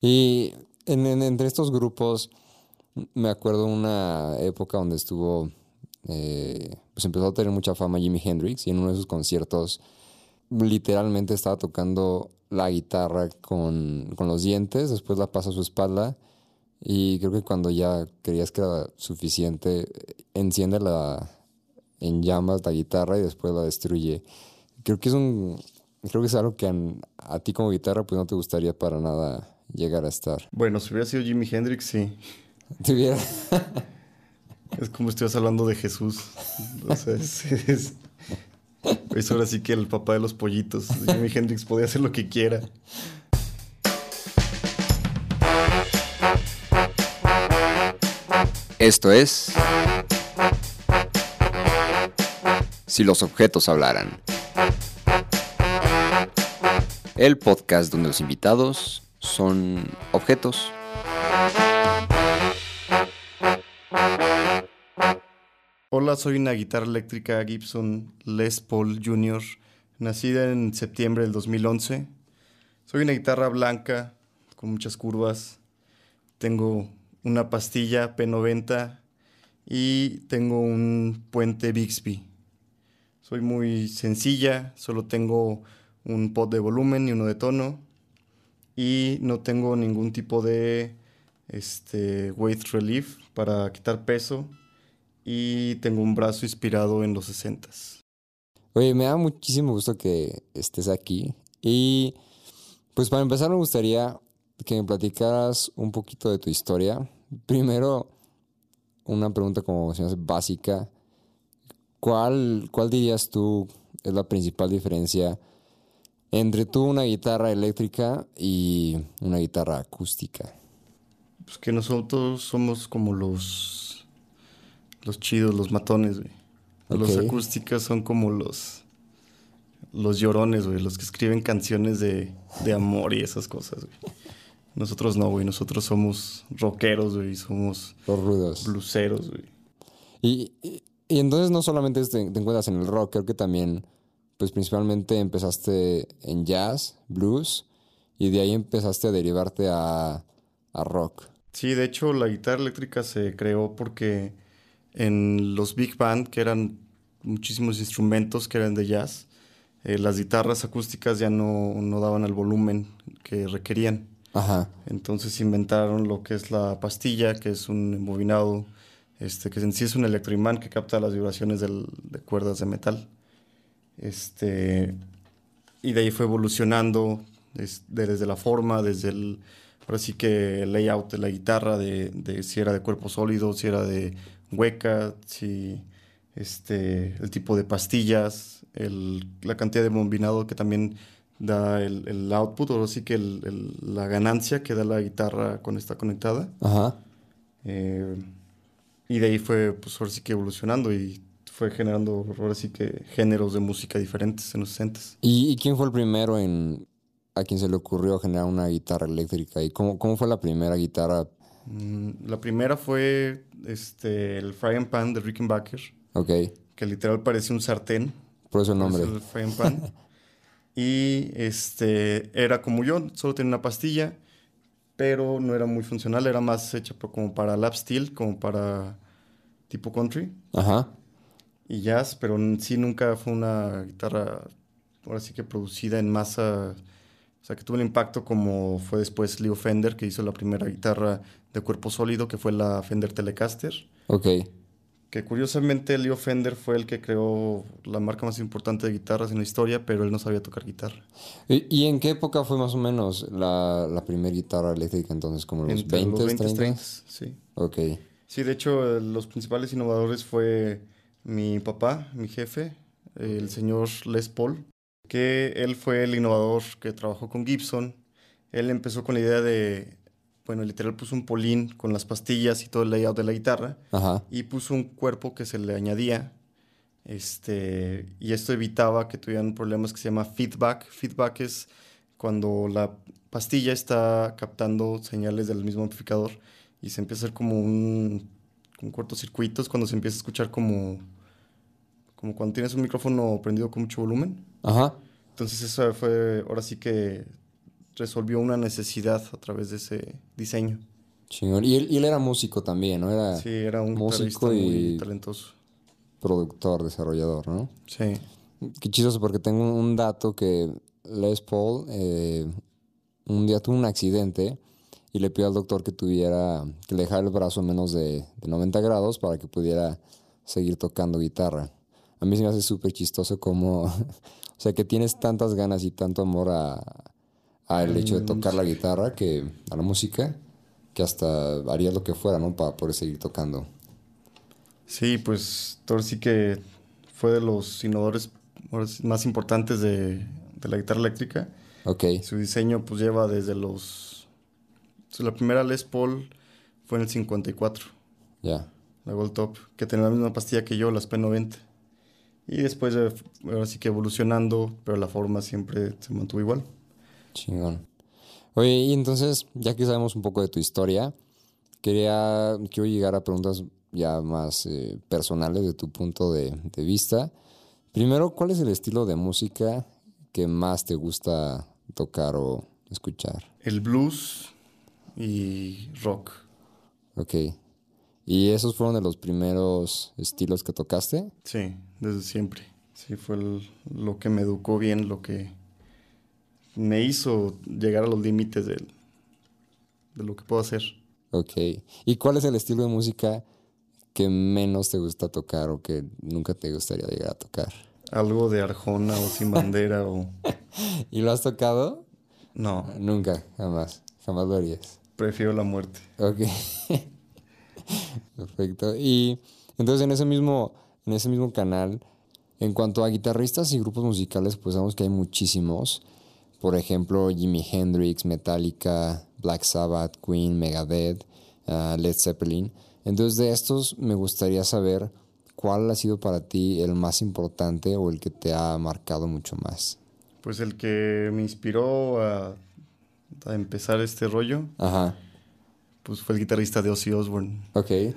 Y entre estos grupos, me acuerdo una época donde estuvo, eh, pues empezó a tener mucha fama Jimi Hendrix y en uno de sus conciertos literalmente estaba tocando la guitarra con, con los dientes, después la pasa a su espalda y creo que cuando ya creías que era suficiente, enciende la, en llamas la guitarra y después la destruye. Creo que es un creo que es algo que a, ti como guitarra pues no te gustaría para nada llegar a estar. Bueno, si hubiera sido Jimi Hendrix, sí. ¿Te hubiera? es como estuvieras hablando de Jesús. O sea, es, es, ahora sí que el papá de los pollitos. Jimi Hendrix podía hacer lo que quiera. Esto es si los objetos hablaran. El podcast donde los invitados son objetos. Hola, soy una guitarra eléctrica Gibson Les Paul Jr., nacida en septiembre del 2011. Soy una guitarra blanca con muchas curvas. Tengo una pastilla P90 y tengo un puente Bixby. Soy muy sencilla, solo tengo un pot de volumen y uno de tono. Y no tengo ningún tipo de este, weight relief para quitar peso. Y tengo un brazo inspirado en los 60 Oye, me da muchísimo gusto que estés aquí. Y pues para empezar me gustaría que me platicaras un poquito de tu historia. Primero, una pregunta como se básica. ¿Cuál, ¿Cuál dirías tú es la principal diferencia entre tú una guitarra eléctrica y una guitarra acústica? Pues que nosotros somos como los los chidos, los matones, güey. Los acústicos son como los los llorones, güey, los que escriben canciones de, de amor y esas cosas, güey. Nosotros no, güey, nosotros somos rockeros, güey, somos los rudos. Bluseros, güey. y, y entonces no solamente te, encuentras en el rock, creo que también, pues principalmente empezaste en jazz, blues, y de ahí empezaste a derivarte a, rock. Sí, de hecho la guitarra eléctrica se creó porque en los big band, que eran muchísimos instrumentos que eran de jazz, eh, las guitarras acústicas ya no, no, daban el volumen que requerían. Ajá. Entonces inventaron lo que es la pastilla, que es un embobinado este, que en sí es un electroimán que capta las vibraciones del, de cuerdas de metal. Este, y de ahí fue evolucionando desde la forma, desde el, ahora sí que el layout de la guitarra, de, de, si era de cuerpo sólido, si era de hueca, si este, el tipo de pastillas, el, la cantidad de bombinado que también da el, el output, ahora sí que el, la ganancia que da la guitarra cuando está conectada. Ajá. Eh, y de ahí fue, pues ahora sí que evolucionando y fue generando, ahora sí que géneros de música diferentes en los 60 ¿Y, quién fue el primero en a quien se le ocurrió generar una guitarra eléctrica? ¿Y cómo, cómo fue la primera guitarra? Mm, la primera fue este, el Frying Pan de Rickenbacker. Ok. Que literal parecía un sartén. Por eso el nombre. el Frying Pan. y este, era como yo, solo tenía una pastilla pero no era muy funcional, era más hecha como para lap steel, como para tipo country. Ajá. Y jazz, pero sí nunca fue una guitarra, ahora sí que producida en masa, o sea, que tuvo un impacto como fue después Leo Fender, que hizo la primera guitarra de cuerpo sólido, que fue la Fender Telecaster. Ok que curiosamente Leo Fender fue el que creó la marca más importante de guitarras en la historia, pero él no sabía tocar guitarra. ¿Y, en qué época fue más o menos la, la primera guitarra eléctrica entonces? ¿Como los 20, los 20 30? Sí. Ok. Sí, de hecho, los principales innovadores fue mi papá, mi jefe, el señor Les Paul, que él fue el innovador que trabajó con Gibson. Él empezó con la idea de bueno, literal puso un polín con las pastillas y todo el layout de la guitarra. Y puso un cuerpo que se le añadía. Este, y esto evitaba que tuvieran problemas que se llama feedback. Feedback es cuando la pastilla está captando señales del mismo amplificador y se empieza a hacer como un, un cortocircuito, es cuando se empieza a escuchar como, como cuando tienes un micrófono prendido con mucho volumen. Ajá. Entonces eso fue, ahora sí que resolvió una necesidad a través de ese diseño. Chingón. Y él, y él era músico también, ¿no? Era Sí, era un músico guitarrista muy y talentoso. productor, desarrollador, ¿no? Sí. Qué chistoso porque tengo un dato que Les Paul eh, un día tuvo un accidente y le pidió al doctor que tuviera, que le dejara el brazo a menos de, de 90 grados para que pudiera seguir tocando guitarra. A mí se me hace súper chistoso como, o sea, que tienes tantas ganas y tanto amor a, a el hecho de tocar la guitarra que a la música, que hasta harías lo que fuera, ¿no? Para poder seguir tocando. Sí, pues Thor sí que fue de los innovadores más importantes de, de la guitarra eléctrica. Ok, Su diseño pues lleva desde los... su- La primera Les Paul fue en el 54, ya. la Gold Top, que tenía la misma pastilla que yo, las P90. Y después, eh, ahora sí que evolucionando, pero la forma siempre se mantuvo igual. Chingón. Oye, y entonces, ya que sabemos un poco de tu historia, quería, quiero llegar a preguntas ya más eh, personales de tu punto de, de vista. Primero, ¿cuál es el estilo de música que más te gusta tocar o escuchar? El blues y rock. Ok. ¿Y esos fueron de los primeros estilos que tocaste? Sí, desde siempre. Sí, fue el- lo que me educó bien, lo que me hizo llegar a los límites del- de lo que puedo hacer. Ok. ¿Y cuál es el estilo de música que menos te gusta tocar o que nunca te gustaría llegar a tocar? Algo de Arjona o Sin Bandera o... ¿Y lo has tocado? No, Nunca, jamás. Jamás lo harías. prefiero la muerte. Ok. Perfecto. Y entonces en ese mismo, en ese mismo canal, en cuanto a guitarristas y grupos musicales, pues sabemos que hay muchísimos. Por ejemplo, Jimi Hendrix, Metallica, Black Sabbath, Queen, Megadeth, ah, Led Zeppelin. Entonces de estos me gustaría saber cuál ha sido para ti el más importante o el que te ha marcado mucho más. Pues el que me inspiró a, a empezar este rollo, Ajá. Pues fue el guitarrista de Ozzy Osbourne. Ok. Eh,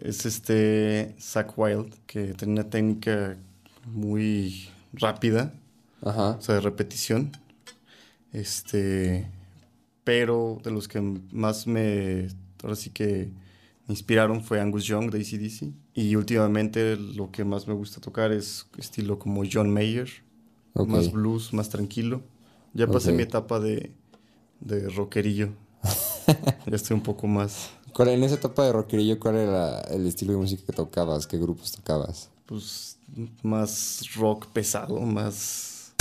es este Zach Wild, que tiene una técnica muy rápida, Ajá. o sea, de repetición. Este, pero de los que más me, ahora sí que me inspiraron fue Angus Young de ACDC. Y últimamente lo que más me gusta tocar es estilo como John Mayer, más blues, más tranquilo. Ya pasé mi etapa de, de rockerillo. Ya estoy un poco más, ¿Cuál, en esa etapa de rockerillo, ¿cuál era el estilo de música que tocabas? ¿Qué grupos tocabas? pues, más rock pesado, más...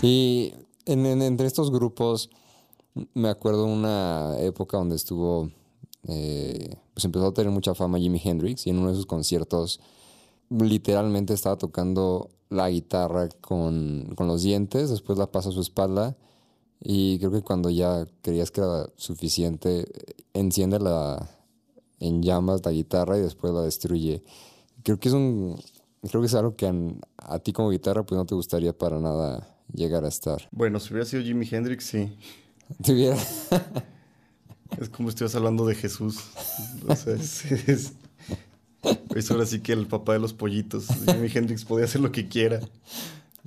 Y en, en- entre estos grupos, me acuerdo una época donde estuvo, eh, pues empezó a tener mucha fama Jimi Hendrix y en uno de sus conciertos literalmente estaba tocando la guitarra con, con los dientes, después la pasa a su espalda y creo que cuando ya creías que era suficiente, enciende la, en llamas la guitarra y después la destruye. Creo que es un, creo que es algo que a, ti como guitarra pues no te gustaría para nada llegar a estar. Bueno, si hubiera sido Jimi Hendrix, sí. Es como si estuvieras hablando de Jesús. O sea, es, es, es ahora sí que el papá de los pollitos. Jimi Hendrix podía hacer lo que quiera.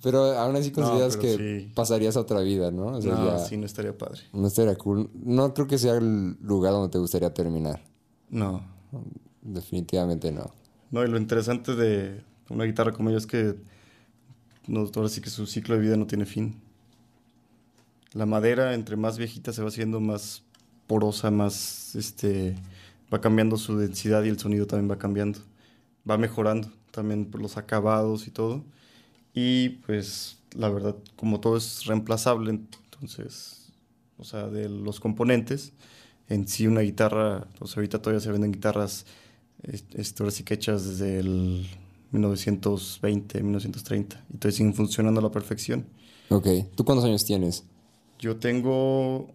pero aún así consideras que sí. pasarías a otra vida, ¿no? O sea, no, ya sí, no estaría padre. no estaría cool. No creo que sea el lugar donde te gustaría terminar. No. Definitivamente no. No, y lo interesante de una guitarra como ella es que no, ahora sí que su ciclo de vida no tiene fin. La madera, entre más viejita se va haciendo, más porosa, más este va cambiando su densidad y el sonido también va cambiando. Va mejorando también por los acabados y todo. Y pues la verdad, como todo es reemplazable, entonces, o sea, de los componentes, en sí una guitarra, sea, ahorita todavía se venden guitarras est- esto ahora sí que hechas desde el 1920, 1930 y todavía siguen funcionando a la perfección. Ok. ¿Tú cuántos años tienes? Yo tengo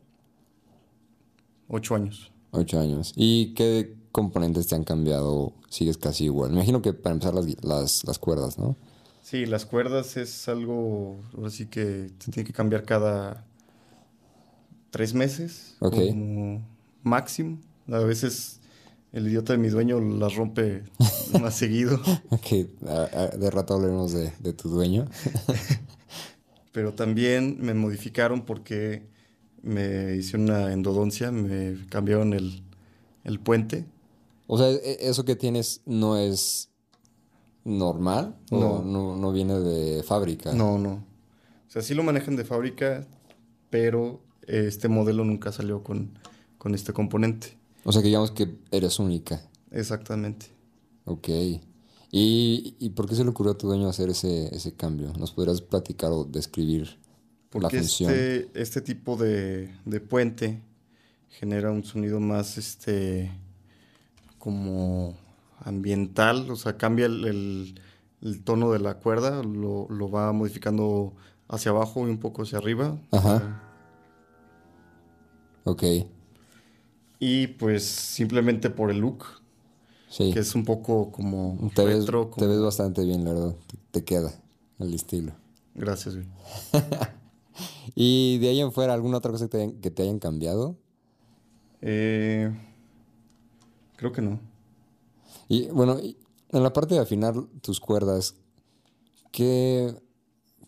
ocho años. Ocho años. ¿Y qué componentes te han cambiado? ¿Sigues casi igual? Me imagino que para empezar las, las, las cuerdas, ¿no? Sí, las cuerdas es algo, ahora sí que se tiene que cambiar cada tres meses, como máximo. A veces el idiota de mi dueño las rompe más seguido. Ok, de rato hablaremos de, de tu dueño. Pero también me modificaron porque me hice una endodoncia, me cambiaron el, el puente. O sea, e, ¿eso que tienes no es normal? No. no. no viene de fábrica? No, no. O sea, sí lo manejan de fábrica, pero este modelo nunca salió con, con este componente. O sea, que digamos que eres única. Exactamente. Ok. ¿Y, ¿Y, por qué se le ocurrió a tu dueño hacer ese, ese cambio? ¿Nos podrías platicar o describir la función? Este, este tipo de, de, puente genera un sonido más este como ambiental, o sea, cambia el, el, tono de la cuerda, lo, lo, va modificando hacia abajo y un poco hacia arriba. Ajá. Ok. Y pues simplemente por el look. Sí. Que es un poco como te Ves, Te ves bastante bien, la verdad. Te, queda el estilo. Gracias, güey. ¿Y de ahí en fuera alguna otra cosa que te hayan, que te hayan cambiado? Eh, creo que no. Y bueno, en la parte de afinar tus cuerdas, ¿qué,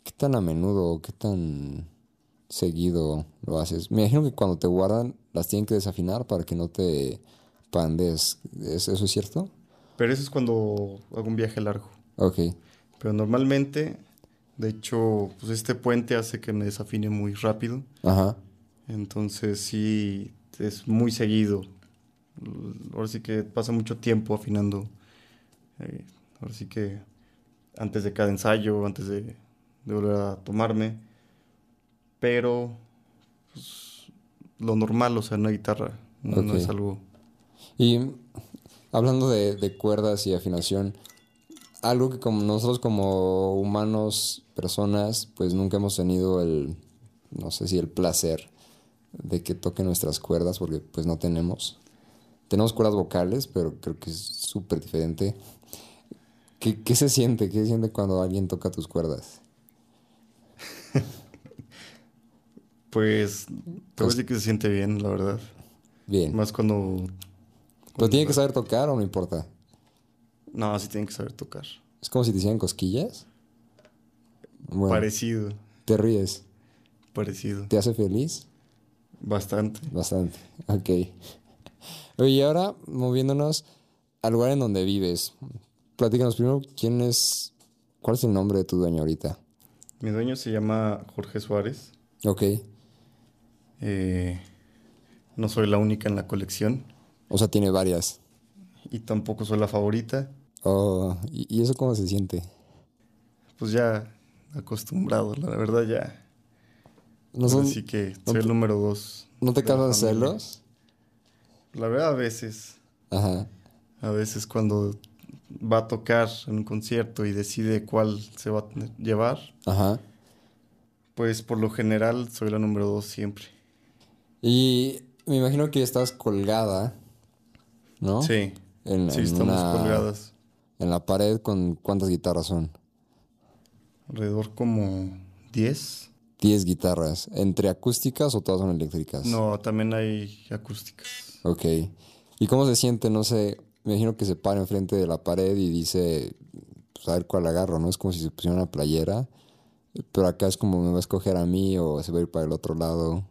qué tan a menudo, qué tan seguido lo haces? Me imagino que cuando te guardan las tienen que desafinar para que no te pandes. ¿Eso es cierto? Pero eso es cuando hago un viaje largo. Ok. Pero normalmente, de hecho, pues este puente hace que me desafine muy rápido. Ajá. Entonces sí, es muy seguido. Ahora sí que pasa mucho tiempo afinando. Eh, ahora sí que antes de cada ensayo, antes de, de volver a tomarme. Pero pues, lo normal, o sea, una guitarra. No, es algo. Y hablando de, cuerdas y afinación, algo que como nosotros como humanos, personas, pues nunca hemos tenido el, no sé si el placer de que toque nuestras cuerdas, porque pues no tenemos. Tenemos cuerdas vocales, pero creo que es súper diferente. ¿Qué, ¿Qué, se siente? ¿Qué se siente cuando alguien toca tus cuerdas? Pues, a decir que se siente bien, la verdad. Bien. Más cuando... ¿Pero tiene que saber tocar o no importa? No, sí tiene que saber tocar. ¿Es como si te hicieran cosquillas? Parecido. ¿Te ríes? Parecido. ¿Te hace feliz? Bastante. Bastante, ok. Oye, y ahora moviéndonos al lugar en donde vives. Platícanos primero quién es... ¿Cuál es el nombre de tu dueño ahorita? Mi dueño se llama Jorge Suárez. Ok. Eh, no soy la única en la colección. O sea, tiene varias. Y tampoco soy la favorita. Oh, ¿y, eso cómo se siente? Pues ya acostumbrado, la verdad ya. No son, Así que soy el número dos. ¿No te causan celos? La verdad, a veces. Ajá. A veces cuando va a tocar en un concierto y decide cuál se va a llevar. Ajá. Pues por lo general soy la número dos siempre. Y me imagino que estás colgada, ¿no? Sí. En, sí, estamos colgadas. En la pared, ¿con cuántas guitarras son? Alrededor como 10. 10 guitarras. ¿Entre acústicas o todas son eléctricas? No, también hay acústicas. Ok. ¿Y cómo se siente? No sé, me imagino que se para enfrente de la pared y dice, pues a ver cuál agarro, ¿no? Es como si se pusiera una playera pero acá es como me va a escoger a mí o se va a ir para el otro lado.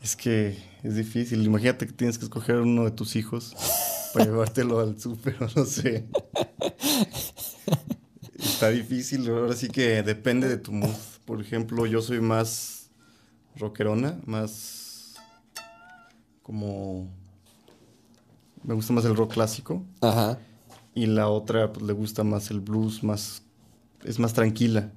Es que es difícil. Imagínate que tienes que escoger uno de tus hijos para llevártelo al súper, no sé. Está difícil. Ahora sí que depende de tu mood. Por ejemplo, yo soy más rockerona, más como... Me gusta más el rock clásico. Ajá. Y la otra, pues le gusta más el blues, más... Es más tranquila.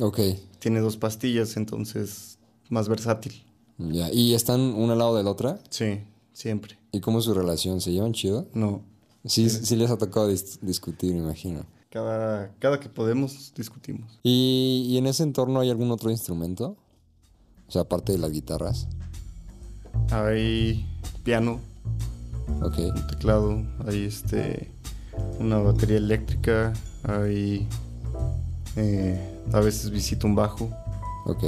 Ok. Tiene dos pastillas, entonces más versátil. Ya, ¿y están una al lado de la otra? Sí, siempre. ¿Y cómo es su relación? ¿Se llevan chido? No. Sí, sí, les ha tocado discutir, me imagino. Cada, cada que podemos, discutimos. ¿Y, ¿Y en ese entorno hay algún otro instrumento? O sea, aparte de las guitarras. Hay piano. Ok. Un teclado. Hay este. Una batería eléctrica. Hay. Eh, a veces visito un bajo. Ok.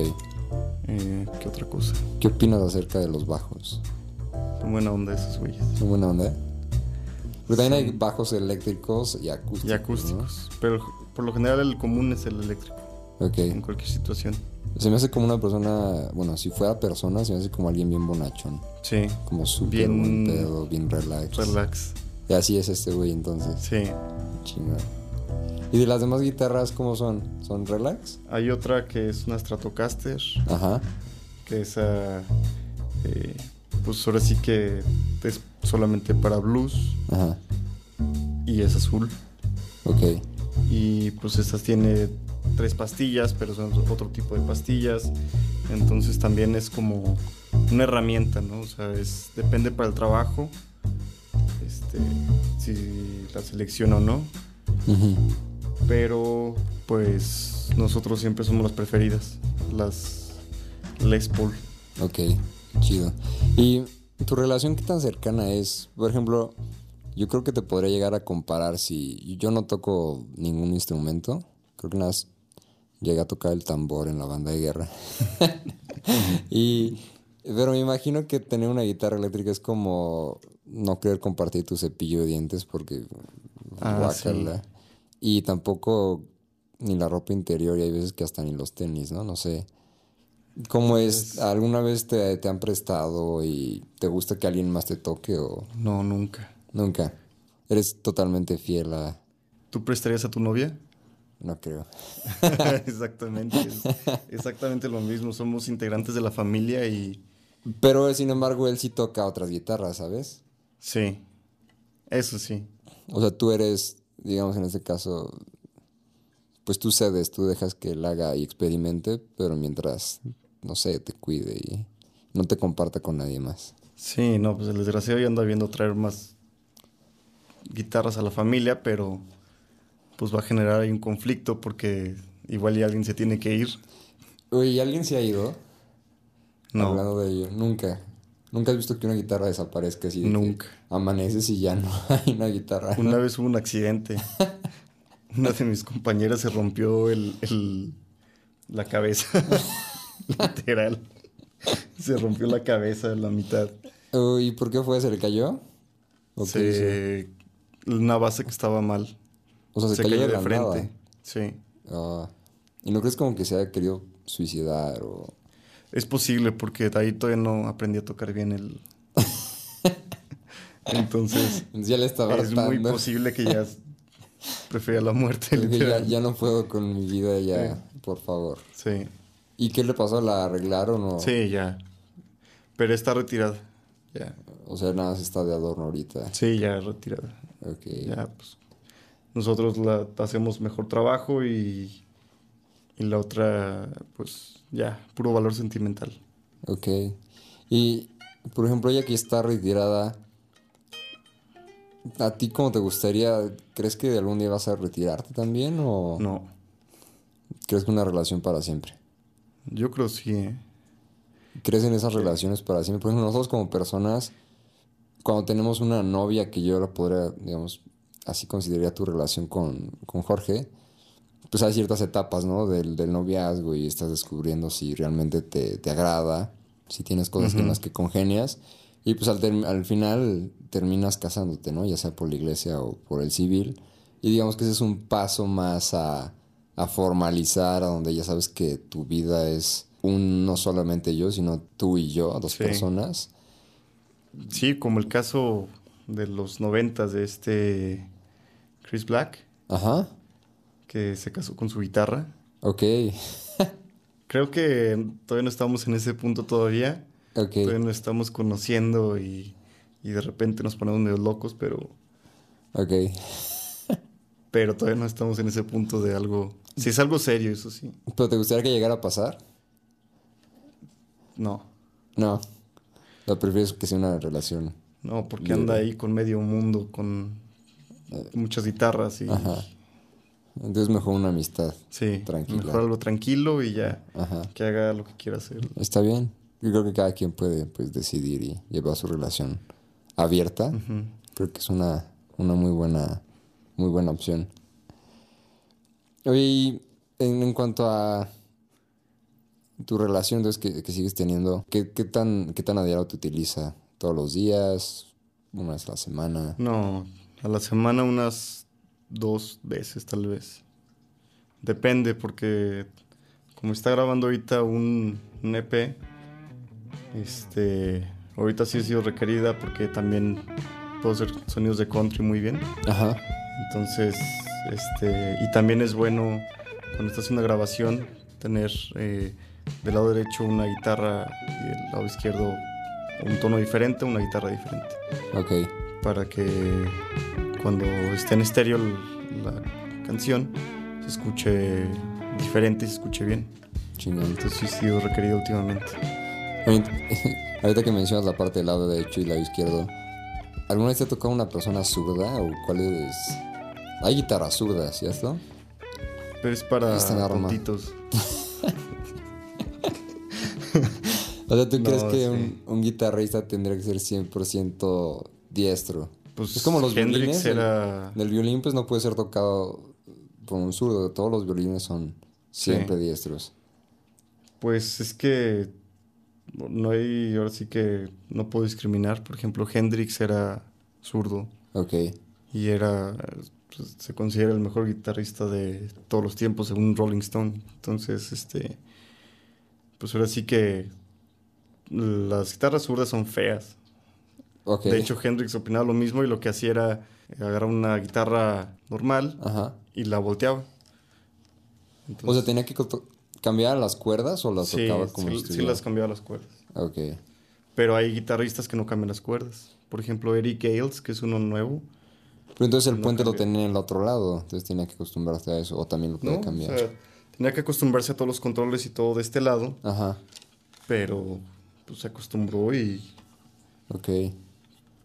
Eh, ¿Qué otra cosa? ¿Qué opinas acerca de los bajos? Son buena onda esos güeyes. ¿Son buena onda? Pero también hay bajos eléctricos y acústicos. Y acústicos. Pero por lo general el común es el eléctrico. Ok. En cualquier situación. Se me hace como una persona, bueno, si fuera persona, se me hace como alguien bien bonachón. Sí. Como súper buen pedo, bien relax. Relax. Y así es este güey entonces. Sí. Chingón. ¿Y de las demás guitarras cómo son? ¿Son relax? Hay otra que es una Stratocaster. Ajá. Que esa. eh, pues ahora sí que es solamente para blues. Ajá. Y es azul. Ok. Y pues estas tiene tres pastillas, pero son otro tipo de pastillas. Entonces también es como una herramienta, ¿no? O sea, es, depende para el trabajo. Este, si la selecciona o no. Ujú. Pero pues nosotros siempre somos las preferidas. Las Les Paul. Ok, chido. ¿Y tu relación qué tan cercana es? Por ejemplo, yo creo que te podría llegar a comparar si yo no toco ningún instrumento. Creo que nada más llegué a tocar el tambor en la banda de guerra. y, pero me imagino que tener una guitarra eléctrica es como no querer compartir tu cepillo de dientes porque Ah, guácala. Y tampoco ni la ropa interior y hay veces que hasta ni los tenis, ¿no? No sé. ¿Cómo es? ¿Alguna vez te, te han prestado y te gusta que alguien más te toque o No, nunca. nunca? ¿Eres totalmente fiel a...? ¿Tú prestarías a tu novia? No creo. exactamente. es exactamente lo mismo. Somos integrantes de la familia y Pero sin embargo él sí toca otras guitarras, ¿sabes? sí. Eso sí. O sea, tú eres, digamos en este caso, pues tú cedes, tú dejas que él haga y experimente, pero mientras, no sé, te cuide y no te comparta con nadie más. Sí, no, pues el desgraciado ya anda viendo traer más guitarras a la familia, pero pues va a generar ahí un conflicto porque igual ya alguien se tiene que ir. Oye, ¿y alguien se ha ido? No, Hablando de ello, nunca. ¿Nunca has visto que una guitarra desaparezca así? de que Nunca. Amaneces y ya no hay una guitarra. una vez hubo un accidente. Una de mis compañeras se rompió el, el- la cabeza. Literal. Se rompió la cabeza en la mitad. ¿Y por qué fue? ¿Se le cayó? ¿O? Se- una base que estaba mal. O sea, se, cayó, de, la nada. Sí. Ah. ¿Y no crees como que se haya querido suicidar o...? Es posible porque de ahí todavía no aprendí a tocar bien el... Entonces, Ya le estaba es muy posible que ya prefiera la muerte. Ya, ya no puedo con mi vida, ya, por favor. Sí, ¿Y qué le pasó? ¿La arreglaron o...? sí, ya. Pero está retirada. Ya. O sea, nada más está de adorno ahorita. Sí, ya retirada. Ok. Ya, pues. Nosotros la hacemos mejor trabajo y, y la otra, pues, ya, puro valor sentimental. Ok. Y, por ejemplo, ella que está retirada, ¿a ti cómo te gustaría? ¿Crees que algún día vas a retirarte también o No, crees que una relación para siempre? Yo creo sí, ¿eh? ¿Crees en esas relaciones para siempre? Por ejemplo, nosotros como personas, cuando tenemos una novia que yo la podría, digamos, así consideraría tu relación con, con Jorge, pues hay ciertas etapas, ¿no? Del, del noviazgo y estás descubriendo si realmente te, te agrada, si tienes cosas en las que congenias. Y pues al, al final terminas casándote, ¿no? Ya sea por la iglesia o por el civil. Y digamos que ese es un paso más a, a formalizar, a donde ya sabes que tu vida es un no solamente yo, sino tú y yo, dos Sí. personas. Sí, como el caso de los noventas de este Chris Black, Ajá. que se casó con su guitarra. Ok. Creo que todavía no estamos en ese punto todavía. Todavía nos estamos conociendo y, y de repente nos ponemos medio locos, pero, Ok. pero todavía no estamos en ese punto de algo... Si es algo serio, eso sí. ¿Pero te gustaría que llegara a pasar? No, No. ¿O prefieres que sea una relación? no, porque anda ahí con medio mundo, con muchas guitarras y... Ajá. Entonces mejor una amistad. Sí, Tranquila. mejor algo tranquilo y ya, Ajá. que haga lo que quiera hacer. Está bien. Yo creo que cada quien puede pues decidir y llevar su relación abierta. Ujú. Creo que es una, una muy buena, muy buena opción. Oye, en, en cuanto a tu relación entonces, que, que sigues teniendo, ¿qué, qué tan, ¿qué tan a diario te utiliza? ¿Todos los días? ¿Una vez a la semana? No, A la semana unas dos veces tal vez. Depende porque como está grabando ahorita un, un EP, este, ahorita sí ha sido requerida porque también puedo hacer sonidos de country muy bien. Ajá. Entonces, este, y también es bueno cuando estás en una grabación tener eh, del lado derecho una guitarra y del lado izquierdo un tono diferente, una guitarra diferente. Ok. Para que cuando esté en estéreo la canción se escuche diferente y se escuche bien. Chingón. Entonces sí ha sido requerido últimamente. Ahorita que mencionas la parte del lado derecho y lado izquierdo, ¿alguna vez te ha tocado una persona zurda o cuál es? Hay guitarras zurdas, ¿cierto? Pero es para tontitos. O sea, ¿tú No, crees que sí. un, un guitarrista tendría que ser 100% diestro? Pues es como los Hendrix violines. el- era... El, violín pues no puede ser tocado por un zurdo. Todos los violines son siempre Sí. diestros. Pues es que no hay, ahora sí que no puedo discriminar. Por ejemplo, Hendrix era zurdo Ok. y era, pues, se considera el mejor guitarrista de todos los tiempos según Rolling Stone. Entonces, este, pues ahora sí que las guitarras zurdas son feas. De hecho, Hendrix opinaba lo mismo y lo que hacía era agarrar una guitarra normal Ajá. y la volteaba. O sea, ¿tenía que cambiar las cuerdas o las sí, tocaba como sí, las cambiaba las cuerdas. Ok. Pero hay guitarristas que no cambian las cuerdas. Por ejemplo, Eric Gales, que es uno nuevo. Pero entonces el No puente lo tenía en el otro lado. Entonces tenía que acostumbrarse a eso. O también lo puede ¿no? cambiar. O sea, tenía que acostumbrarse a todos los controles y todo de este lado, Ajá. pero pues se acostumbró y Ok.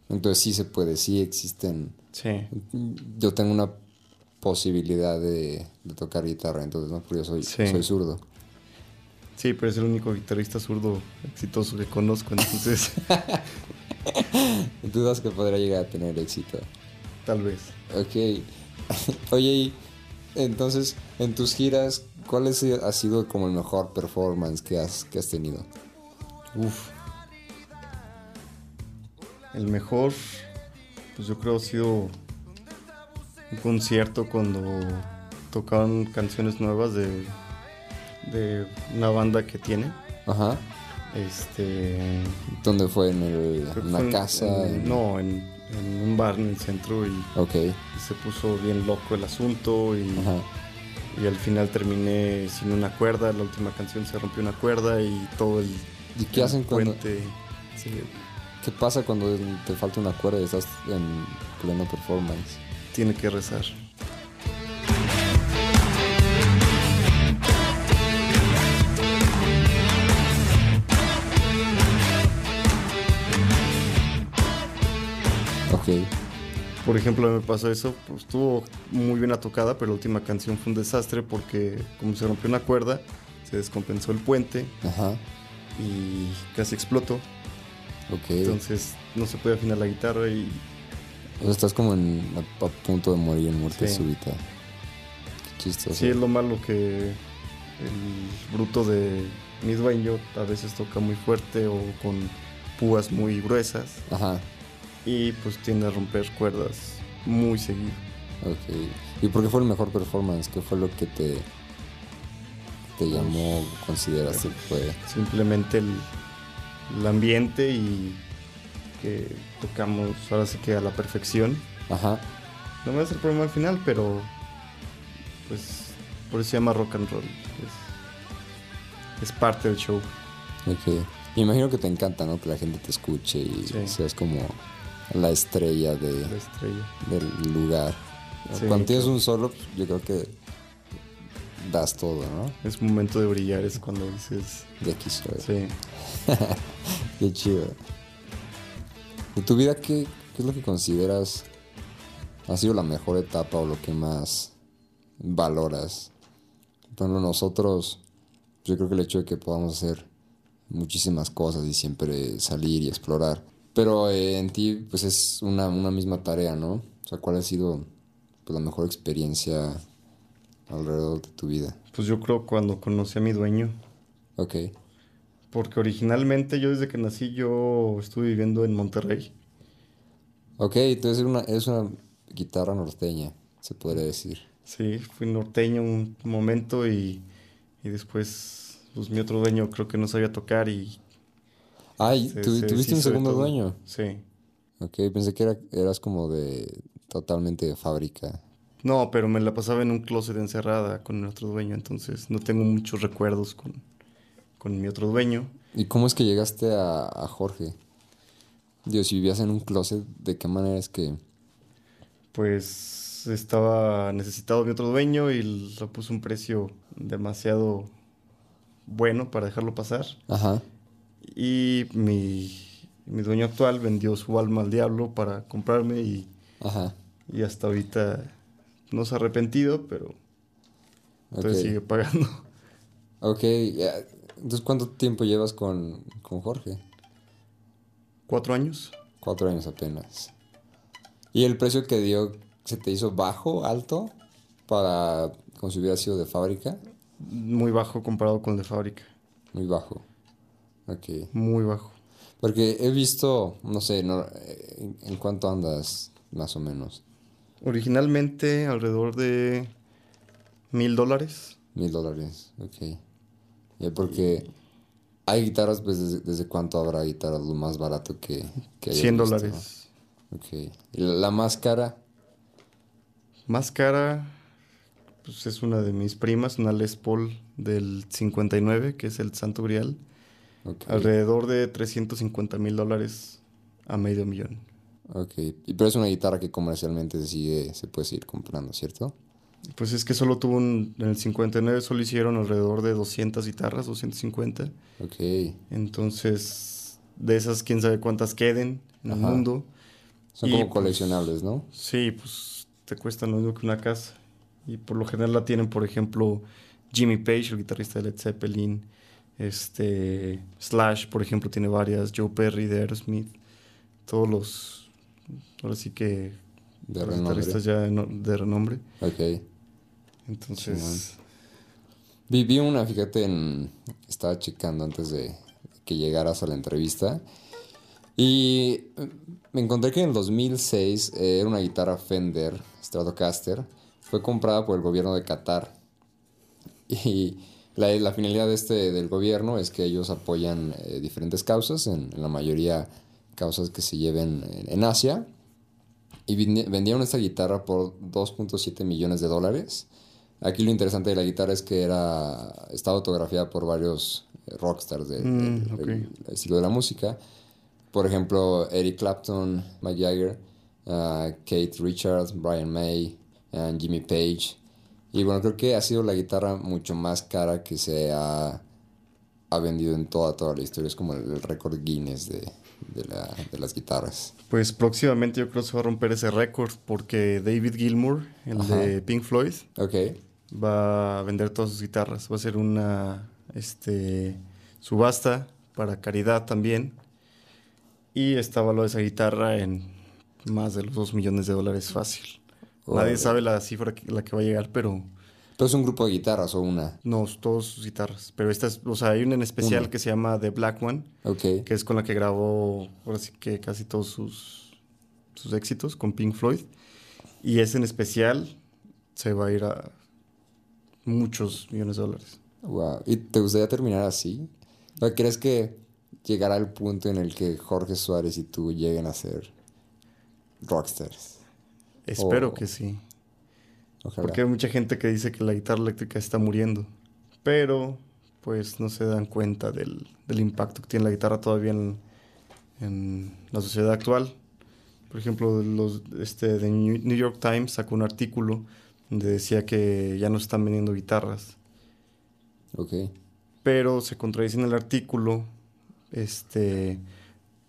Entonces sí se puede. Sí existen. sí. Yo tengo una posibilidad de, de tocar guitarra. Entonces, ¿no? Porque yo soy, Sí. soy zurdo. Sí, pero es el único guitarrista zurdo exitoso que conozco, entonces Dudas que podría llegar a tener éxito. Tal vez. Ok. Oye, y entonces, en tus giras, ¿cuál es- ha sido como el mejor performance que has, que has tenido? Uf. El mejor, pues yo creo ha sido un concierto cuando tocaban canciones nuevas de, de una banda que tiene. Ajá. Este. ¿Dónde fue? ¿En el- que una en- casa? en- en- no, en, en un bar en el centro y, se puso bien loco el asunto y, y al final terminé sin una cuerda. La última canción se rompió una cuerda y todo el. ¿Y qué el hacen cuando.? puente se- ¿Qué pasa cuando te falta una cuerda y estás en pleno performance? tiene que rezar. Ok. Por ejemplo, me pasó eso, pues estuvo muy bien tocada, pero la última canción fue un desastre porque como se rompió una cuerda, se descompensó el puente Ajá. y casi explotó. Entonces no se puede afinar la guitarra y o sea, estás como en, a, a punto de morir en muerte Sí. súbita. Qué chistoso. sí es lo malo que el bruto de mi dueño a veces toca muy fuerte o con púas muy gruesas Ajá. Y pues tiende a romper cuerdas muy seguido. Ok. ¿Y por qué fue el mejor performance? ¿Qué fue lo que te, te llamó, consideraste que fue? simplemente el, el ambiente y que tocamos ahora sí que a la perfección. Ajá. No me va a ser el problema al final, pero pues por eso se llama rock and roll. Es, es parte del show. Ok. Me imagino que te encanta, ¿no? Que la gente te escuche y Sí. seas como la estrella de, La estrella. del lugar. Sí, Cuando tienes un solo, pues, yo creo que das todo, ¿no? Es momento de brillar, es cuando dices, De aquí soy. sí. Qué chido. ¿En tu vida qué, qué es lo que consideras ha sido la mejor etapa o lo que más valoras? Ejemplo, nosotros, yo creo que el hecho de que podamos hacer muchísimas cosas y siempre salir y explorar. Pero eh, en ti, pues es una, una misma tarea, ¿no? O sea, ¿cuál ha sido pues, la mejor experiencia alrededor de tu vida? Pues yo creo cuando conocí a mi dueño, Ok, porque originalmente yo desde que nací yo estuve viviendo en Monterrey. ok, entonces es una, es una guitarra norteña, se podría decir. Sí, fui norteño un momento y, y después pues mi otro dueño creo que no sabía tocar y... Ay, se- ¿tu- se ¿tuviste un segundo dueño? Sí. Ok, pensé que era, eras como de totalmente de fábrica. No, pero me la pasaba en un closet encerrada con el otro dueño, entonces no tengo muchos recuerdos con, con mi otro dueño. ¿Y cómo es que llegaste a, a Jorge? Dios, si vivías en un closet, ¿de qué manera es que...? Pues estaba necesitado mi otro dueño y le puso un precio demasiado bueno para dejarlo pasar. Ajá, Y mi, mi dueño actual vendió su alma al diablo para comprarme y, ajá. y hasta ahorita no se ha arrepentido, pero entonces sigue pagando. Ok, entonces ¿cuánto tiempo llevas con, con Jorge? ¿Cuatro años? Cuatro años apenas. ¿Y el precio que dio se te hizo bajo, alto, para como si hubiera sido de fábrica? Muy bajo comparado con el de fábrica. Muy bajo. Ok. Muy bajo. Porque he visto, no sé, no, eh, ¿en, cuánto andas más o menos? Originalmente alrededor de mil dólares. Mil dólares, ok. Ya porque hay guitarras, pues desde, desde cuánto habrá guitarras lo más barato que, que hayas 100 visto? dólares. Ok. ¿Y la, la más cara? Más cara, pues es una de mis primas, una Les Paul del 59, que es el Santo Grial. Alrededor de 350 mil dólares a medio millón. Ok. Y, pero es una guitarra que comercialmente se sigue, se puede seguir comprando, ¿cierto? Pues es que solo tuvo un, en el 59 solo hicieron alrededor de 200 guitarras, 250. Ok. Entonces, de esas, quién sabe cuántas queden en el mundo. Son Y, como pues, coleccionables, ¿no? Sí, pues te cuestan lo mismo que una casa. Y por lo general la tienen, por ejemplo, Jimmy Page, el guitarrista de Led Zeppelin. Este, Slash, por ejemplo, tiene varias. Joe Perry de Aerosmith. Todos los, ahora sí que, De renombre. ya de no- de renombre. Ok. Entonces, Vi, vi una, fíjate, en, estaba checando antes de que llegaras a la entrevista. Y me encontré que en el 2006 eh, era una guitarra Fender Stratocaster. Fue comprada por el gobierno de Qatar. Y la, la finalidad de este, del gobierno es que ellos apoyan eh, diferentes causas, en, en la mayoría causas que se lleven en, en Asia. Y vendieron esta guitarra por 2.7 millones de dólares. Aquí lo interesante de la guitarra es que era estaba autografiada por varios eh, rockstars de- Mm, del- del estilo de la música. Por ejemplo, Eric Clapton, Mick Jagger, ah, Kate Richards, Brian May, and Jimmy Page. Y bueno, creo que ha sido la guitarra mucho más cara que se ha, ha vendido en toda, toda la historia. Es como el, el récord Guinness de, de, la- de las guitarras. pues próximamente yo creo que se va a romper ese récord porque David Gilmour, el Ajá. de Pink Floyd, va a vender todas sus guitarras. Va a ser una este, subasta para caridad también. Y está valorada esa guitarra en más de los 2 millones de dólares fácil. Nadie sabe la cifra que, la que va a llegar, pero es un grupo de guitarras o una. no, todas sus guitarras. Pero esta es, o sea, hay una en especial Una. que se llama The Black One, Ok, que es con la que grabó, ahora sí que casi todos sus, sus éxitos con Pink Floyd. Y ese en especial se va a ir a muchos millones de dólares. wow. ¿Y te gustaría terminar así? ¿O ¿Crees que llegará el punto en el que Jorge Suárez y tú lleguen a ser rockstars? Espero que sí. Ojalá. Porque hay mucha gente que dice que la guitarra eléctrica está muriendo. Pero, pues, no se dan cuenta del, del impacto que tiene la guitarra todavía en, en la sociedad actual. Por ejemplo, los, este, The New York Times sacó un artículo donde decía que ya no están vendiendo guitarras. Ok, Pero se contradice en el artículo este,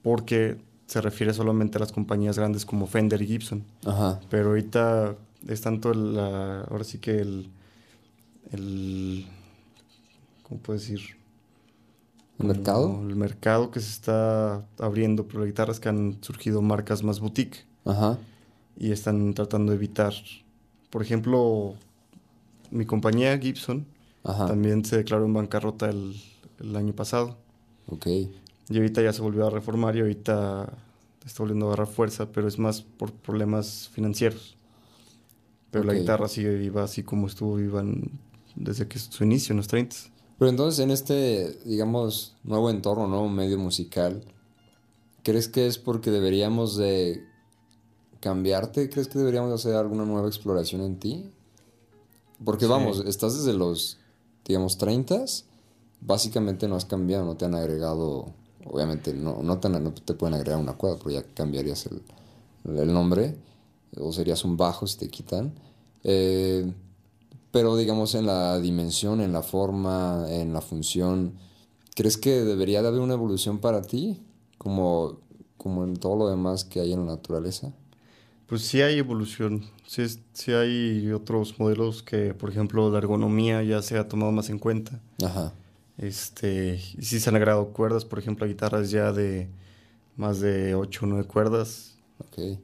porque se refiere solamente a las compañías grandes como Fender y Gibson. ajá, Pero ahorita es tanto la- ahora sí que el, el, ¿cómo puedo decir? ¿el mercado? El mercado que se está abriendo por las guitarras que han surgido marcas más boutique Ajá, y están tratando de evitar. Por ejemplo, mi compañía Gibson ajá, también se declaró en bancarrota el, el año pasado ok, y ahorita ya se volvió a reformar y ahorita está volviendo a agarrar fuerza, pero es más por problemas financieros. Pero la guitarra sigue viva así como estuvo viva en- desde que su inicio en los 30. Pero entonces en este, digamos, nuevo entorno, nuevo medio musical, ¿crees que es porque deberíamos de cambiarte? ¿Crees que deberíamos de hacer alguna nueva exploración en ti? Porque Sí. vamos, estás desde los, digamos, 30, básicamente no has cambiado, no te han agregado, obviamente no, no, te, han- no te pueden agregar una cuerda, pero ya cambiarías el, el nombre, o serías un bajo si te quitan. Eh, pero digamos en la dimensión, en la forma, en la función, ¿crees que debería de haber una evolución para ti? Como, como en todo lo demás que hay en la naturaleza. Pues sí hay evolución, sí, sí hay otros modelos que, por ejemplo, la ergonomía ya se ha tomado más en cuenta. Ajá. Este, y sí se han agregado cuerdas, por ejemplo, guitarras ya de más de 8 o 9 cuerdas. Ok.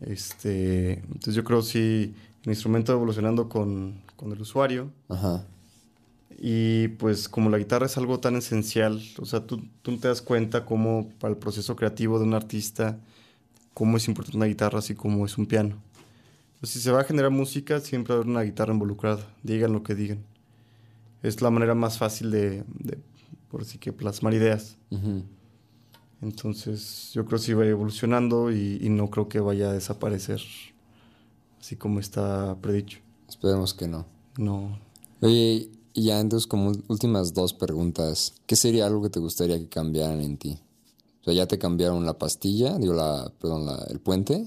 Este, entonces yo creo sí el instrumento evolucionando con, con el usuario. Ajá. Y pues como la guitarra es algo tan esencial, o sea, tú, tú te das cuenta cómo para el proceso creativo de un artista, cómo es importante una guitarra así como es un piano. Pues, si se va a generar música, siempre va a haber una guitarra involucrada, digan lo que digan. Es la manera más fácil de, de por así que plasmar ideas. Entonces yo creo que sí va evolucionando y, y no creo que vaya a desaparecer así como está predicho. Esperemos que no. No, Oye, y ya entonces como últimas dos preguntas. ¿Qué sería algo que te gustaría que cambiaran en ti? O sea, ya te cambiaron la pastilla, digo, la, perdón, la, el puente.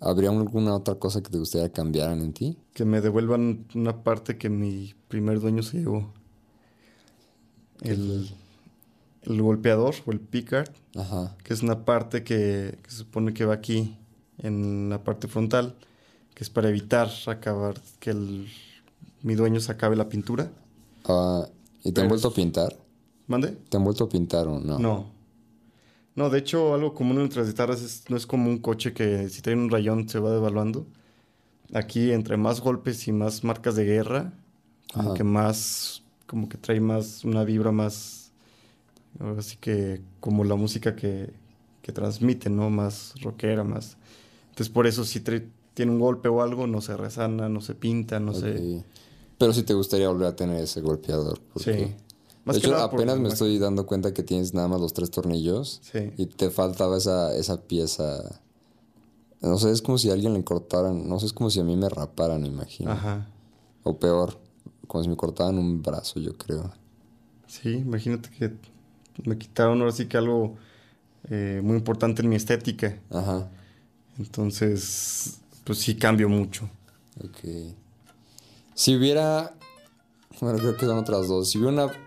¿Habría alguna otra cosa que te gustaría que cambiaran en ti? que me devuelvan una parte que mi primer dueño se llevó. El, el golpeador o el pickard, Ajá. que es una parte que, que se supone que va aquí, en la parte frontal, que es para evitar acabar que el, mi dueño se acabe la pintura. Ah, ¿Y te han Pero- vuelto a pintar? ¿Mande? ¿Te han vuelto a pintar o no? No. No, de hecho, algo común entre las guitarras es- no es como un coche que si trae un rayón se va devaluando. Aquí, entre más golpes y más marcas de guerra, como Ajá. que más, como que trae más, una vibra más, así que como la música que, que transmite, ¿no? Más rockera, más. Entonces, por eso si trae- tiene un golpe o algo, no se resana, no se pinta, no se... Pero sí te gustaría volver a tener ese golpeador. Porque... Sí. Más de que hecho, apenas me estoy dando cuenta que tienes nada más los tres tornillos. Sí. Y te faltaba esa, esa pieza. No sé, es como si a alguien le cortaran. No sé, es como si a mí me raparan, imagino. Ajá. O peor, como si me cortaran un brazo, yo creo. Sí, imagínate que me quitaron ahora sí que algo eh, muy importante en mi estética. Ajá. Entonces, pues sí cambio mucho. Ok. Si hubiera. Bueno, creo que son otras dos. Si hubiera una.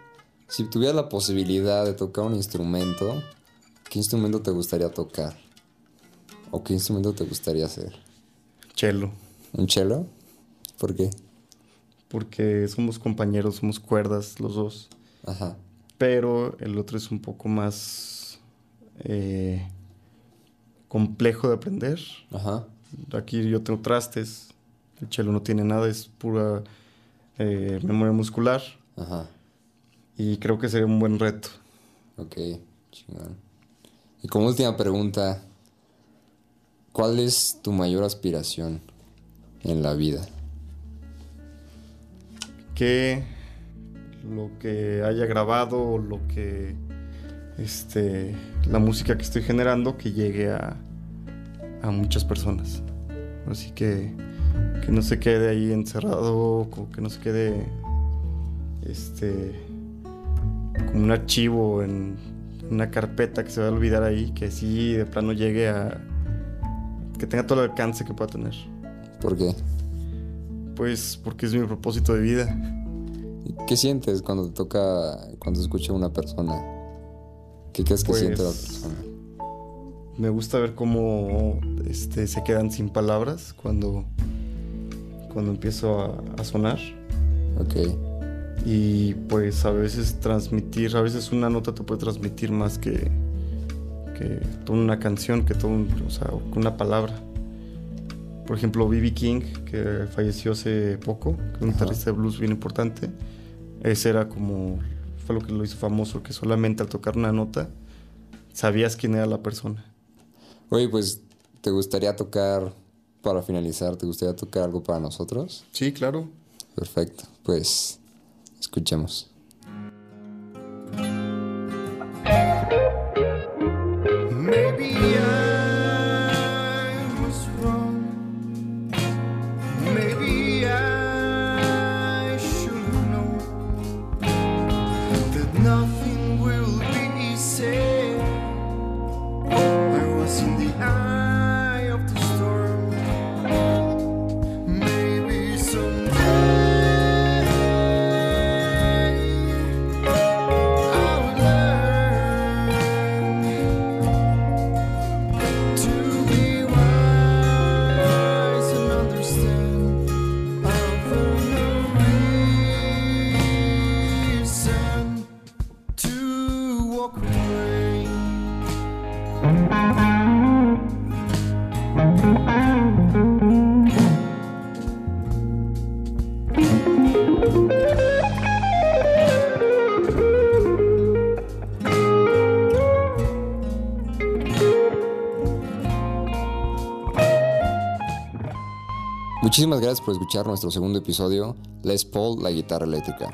Si tuvieras la posibilidad de tocar un instrumento, ¿qué instrumento te gustaría tocar? ¿O qué instrumento te gustaría hacer? Chelo. ¿Un cello? ¿Por qué? Porque somos compañeros, somos cuerdas los dos. Ajá. Pero el otro es un poco más eh, complejo de aprender. Ajá. Aquí yo tengo trastes. El chelo no tiene nada, es pura eh, memoria muscular. Ajá. Y creo que sería un buen reto. Ok, chingón. Y como última pregunta, ¿cuál es tu mayor aspiración en la vida? que lo que haya grabado o lo que este la música que estoy generando que llegue a, a muchas personas así que que no se quede ahí encerrado que no se quede este como un archivo en una carpeta que se va a olvidar ahí que sí de plano llegue a que tenga todo el alcance que pueda tener ¿Por qué? pues porque es mi propósito de vida ¿Y ¿Qué sientes cuando te toca, cuando escucha a una persona? ¿Qué crees que Pues, siente la persona? Me gusta ver cómo este, se quedan sin palabras cuando, cuando empiezo a, a sonar. Ok, Y pues a veces transmitir, a veces una nota te puede transmitir más que, que toda una canción, que todo un- o sea, una palabra. Por ejemplo, B.B. King, que falleció hace poco, que un guitarrista de blues bien importante. Ese era como, fue lo que lo hizo famoso, que solamente al tocar una nota sabías quién era la persona. Oye, pues, ¿te gustaría tocar, para finalizar, ¿te gustaría tocar algo para nosotros? Sí, claro. Perfecto, pues, escuchemos. Muchísimas gracias por escuchar nuestro segundo episodio, Les Paul, la guitarra eléctrica.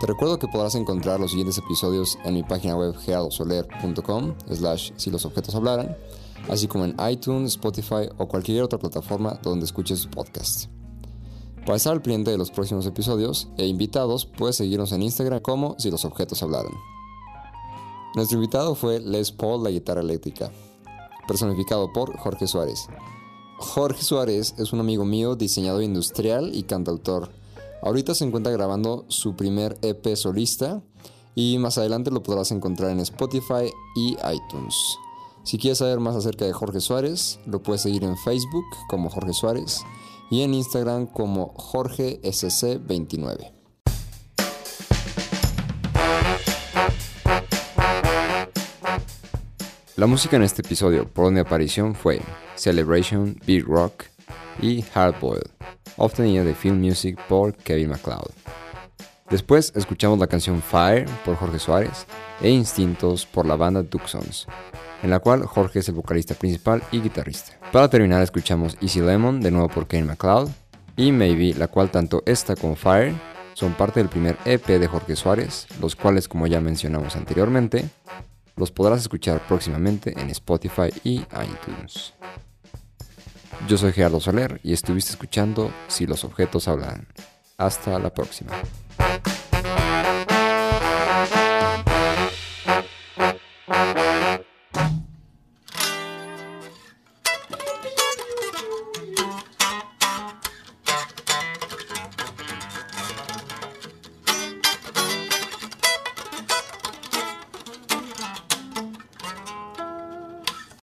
Te recuerdo que podrás encontrar los siguientes episodios en mi página web geraldosoler.com slash si los objetos hablaran, así como en iTunes, Spotify o cualquier otra plataforma donde escuches podcast. Para estar al pendiente de los próximos episodios e invitados, puedes seguirnos en Instagram como si los objetos hablaran. Nuestro invitado fue Les Paul, la guitarra eléctrica, personificado por Jorge Suárez. Jorge Suárez es un amigo mío, diseñador industrial y cantautor. Ahorita se encuentra grabando su primer EP solista y más adelante lo podrás encontrar en Spotify y iTunes. Si quieres saber más acerca de Jorge Suárez, lo puedes seguir en Facebook como Jorge Suárez y en Instagram como JorgeSC29. La música en este episodio por donde aparición fue Celebration, Beat Rock y Hardboiled, obtenida de Film Music por Kevin MacLeod. Después escuchamos la canción Fire por Jorge Suárez e Instintos por la banda Tucsons, en la cual Jorge es el vocalista principal y guitarrista. Para terminar escuchamos Easy Lemon de nuevo por Kevin MacLeod y Maybe, la cual tanto esta como Fire son parte del primer EP de Jorge Suárez, los cuales como ya mencionamos anteriormente, los podrás escuchar próximamente en Spotify y iTunes. Yo soy Gerardo Soler y estuviste escuchando Si los objetos hablan. Hasta la próxima.